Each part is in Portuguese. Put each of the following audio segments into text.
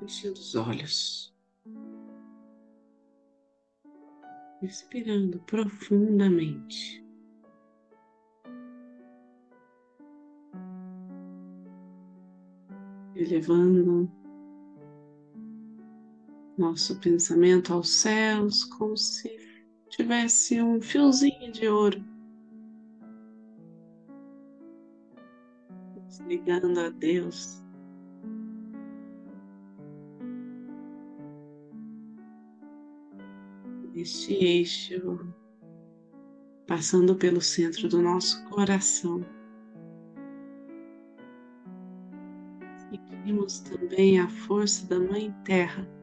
fechando os olhos, respirando profundamente. Elevando nosso pensamento aos céus, como se tivesse um fiozinho de ouro. Ligando a Deus este eixo passando pelo centro do nosso coração. Sentimos também a força da Mãe Terra.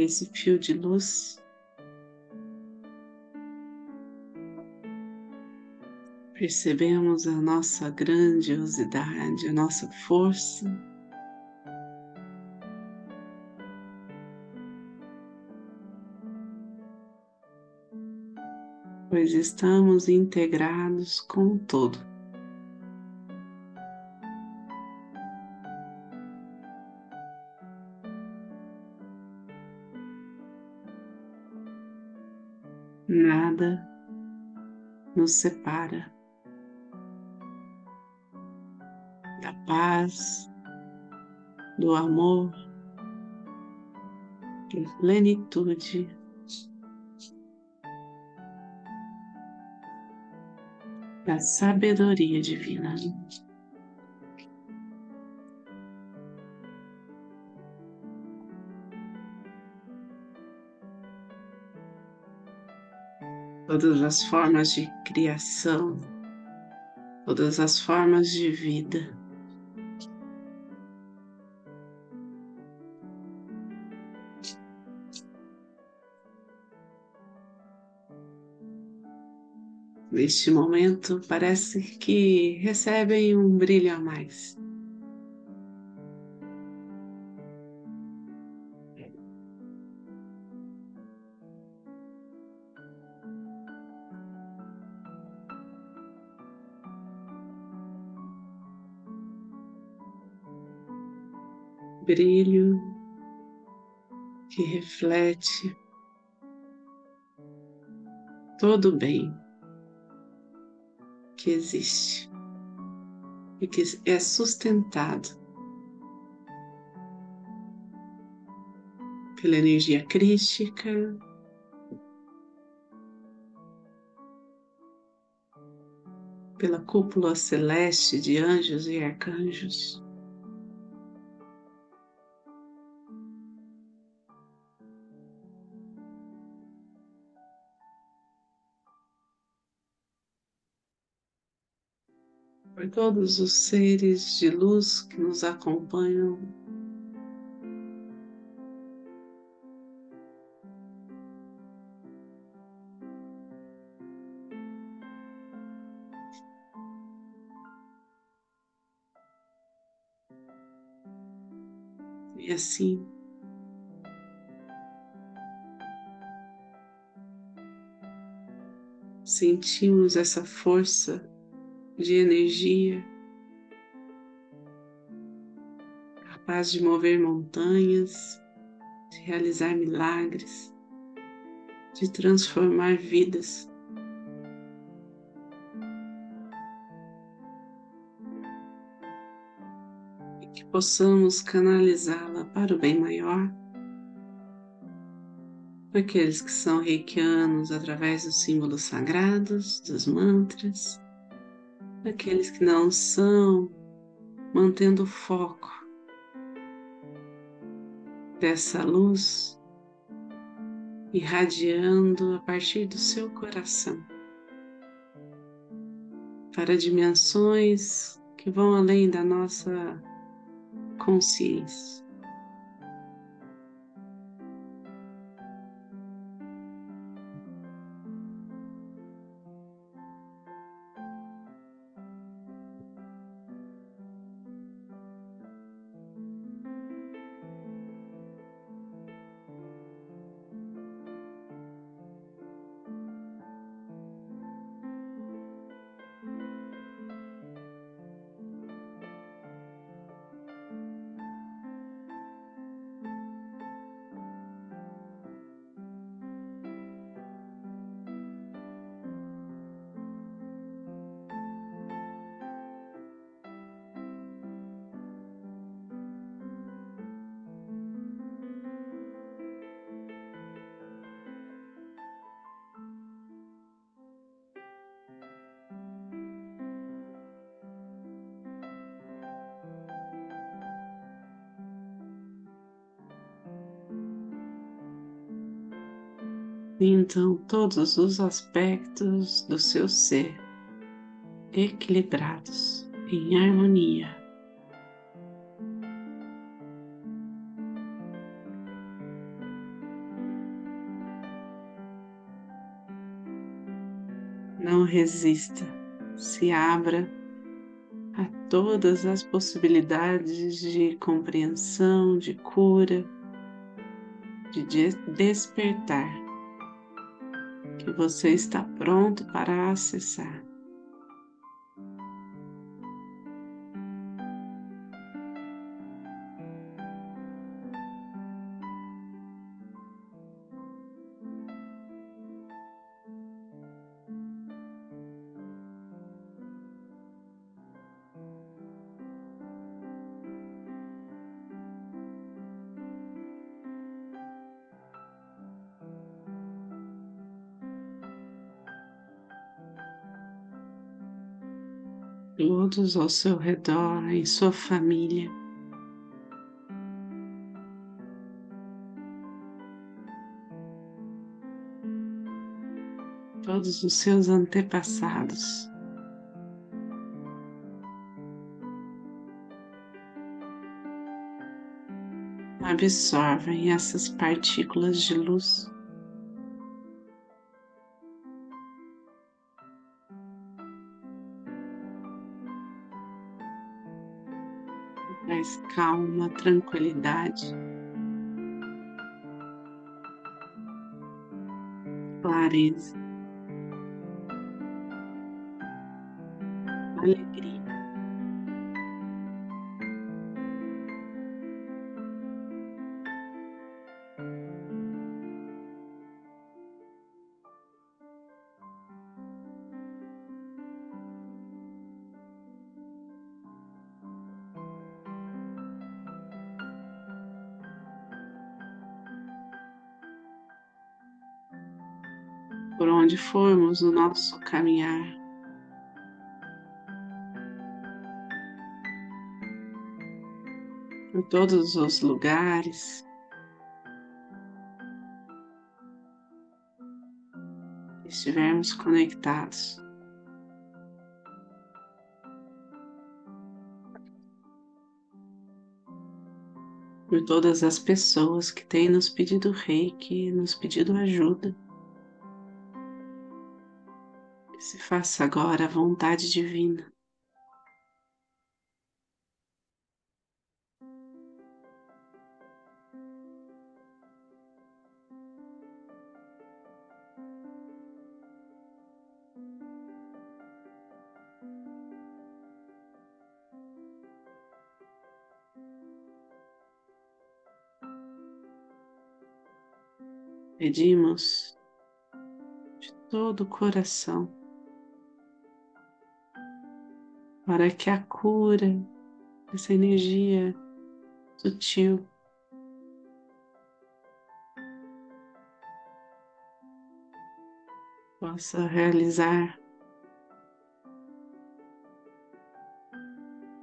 Esse fio de luz. Percebemos a nossa grandiosidade, a nossa força. Pois estamos integrados com o todo. Nos separa da paz, do amor, da plenitude. Da sabedoria divina. Todas as formas de criação, todas as formas de vida. Neste momento, parece que recebem um brilho a mais. Brilho que reflete todo o bem que existe e que é sustentado pela energia crística, pela cúpula celeste de anjos e arcanjos. Por todos os seres de luz que nos acompanham. E assim, sentimos essa força de energia, capaz de mover montanhas, de realizar milagres, de transformar vidas. E que possamos canalizá-la para o bem maior aqueles que são reikianos através dos símbolos sagrados, dos mantras, aqueles que não são, mantendo o foco dessa luz irradiando a partir do seu coração para dimensões que vão além da nossa consciência. Então, todos os aspectos do seu ser equilibrados, em harmonia. Não resista, se abra a todas as possibilidades de compreensão, de cura, de despertar que você está pronto para acessar. Todos ao seu redor, em sua família. Todos os seus antepassados. Absorvem essas partículas de luz. Calma, tranquilidade, clareza, alegria. Por onde formos no nosso caminhar. Por todos os lugares. Estivermos conectados. Por todas as pessoas que têm nos pedido reiki, nos pedido ajuda. Se faça agora a vontade divina. Pedimos de todo o coração para que a cura, essa energia sutil, possa realizar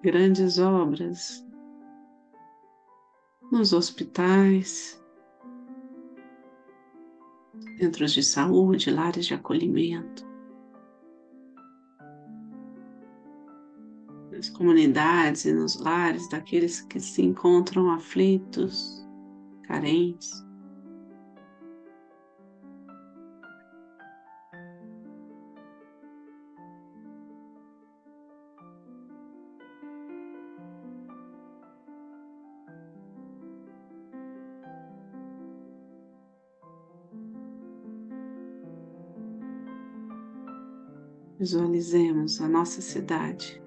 grandes obras nos hospitais, centros de saúde, lares de acolhimento. Comunidades e nos lares daqueles que se encontram aflitos, carentes. Visualizemos a nossa cidade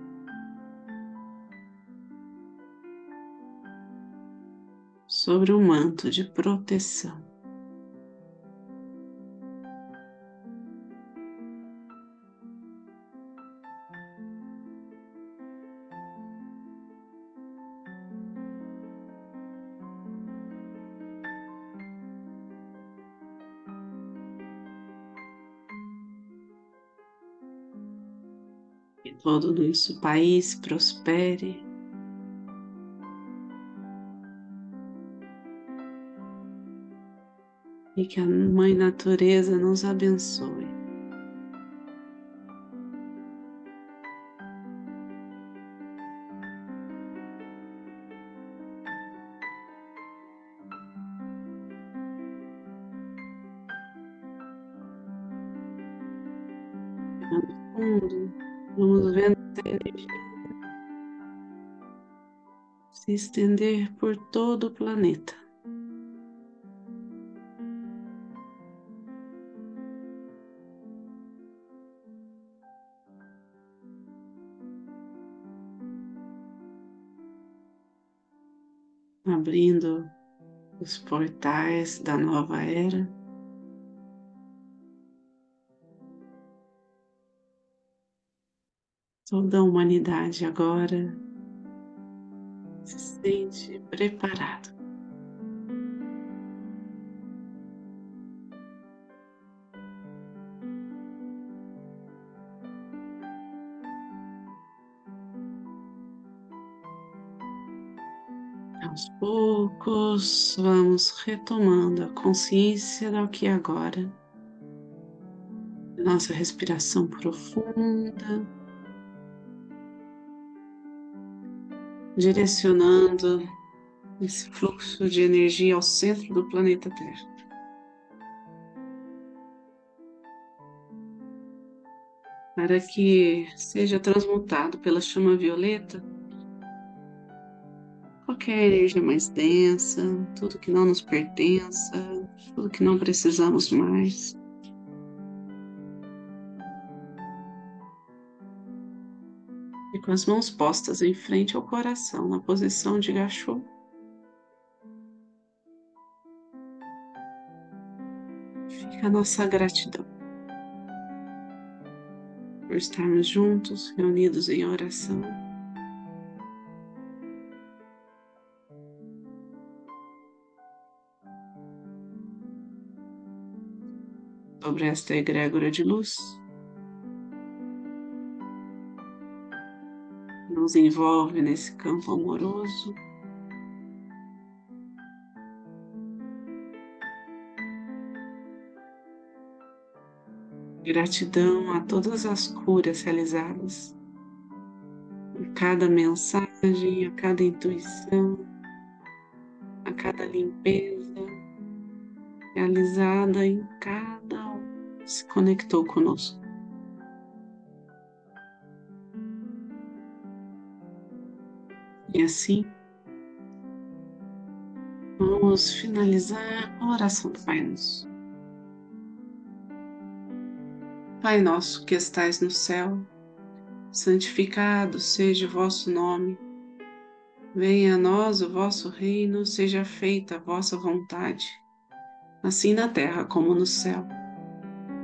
sobre um manto de proteção. Que todo o nosso país prospere e que a Mãe Natureza nos abençoe. fundo, vamos vendo essa energia se estender por todo o planeta. Abrindo os portais da nova era. Toda a humanidade agora se sente preparado. Poucos, vamos retomando a consciência do que agora. Nossa respiração profunda. direcionando esse fluxo de energia ao centro do planeta Terra. Para que seja transmutado pela chama violeta qualquer energia mais densa, tudo que não nos pertença, tudo que não precisamos mais. e com as mãos postas em frente ao coração, na posição de gachô. Fica a nossa gratidão por estarmos juntos, reunidos em oração. Sobre esta egrégora de luz. nos envolve nesse campo amoroso. Gratidão a todas as curas realizadas, a cada mensagem, a cada intuição, a cada limpeza realizada em cada se conectou conosco. E assim, vamos finalizar a oração do Pai Nosso. Pai nosso que estais no céu, santificado seja o vosso nome. Venha a nós o vosso reino, seja feita a vossa vontade, assim na terra como no céu.